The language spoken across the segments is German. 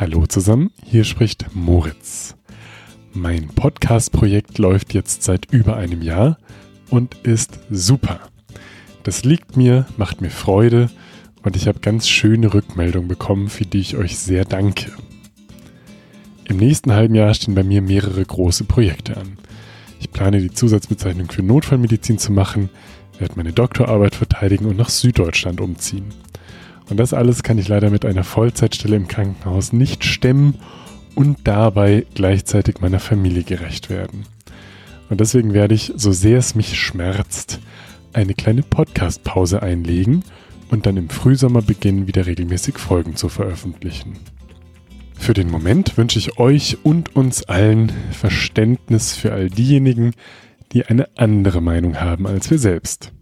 Hallo zusammen, hier spricht Moritz. Mein Podcast-Projekt läuft jetzt seit über einem Jahr und ist super. Das liegt mir, macht mir Freude und ich habe ganz schöne Rückmeldungen bekommen, für die ich euch sehr danke. Im nächsten halben Jahr stehen bei mir mehrere große Projekte an. Ich plane die Zusatzbezeichnung für Notfallmedizin zu machen, werde meine Doktorarbeit verteidigen und nach Süddeutschland umziehen. Und das alles kann ich leider mit einer Vollzeitstelle im Krankenhaus nicht stemmen und dabei gleichzeitig meiner Familie gerecht werden. Und deswegen werde ich, so sehr es mich schmerzt, eine kleine Podcast-Pause einlegen und dann im Frühsommer beginnen, wieder regelmäßig Folgen zu veröffentlichen. Für den Moment wünsche ich euch und uns allen Verständnis für all diejenigen, die eine andere Meinung haben als wir selbst.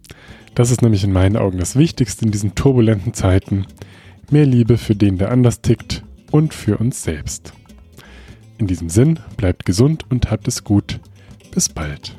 Das ist nämlich in meinen Augen das Wichtigste in diesen turbulenten Zeiten. Mehr Liebe für den, der anders tickt und für uns selbst. In diesem Sinn, bleibt gesund und habt es gut. Bis bald.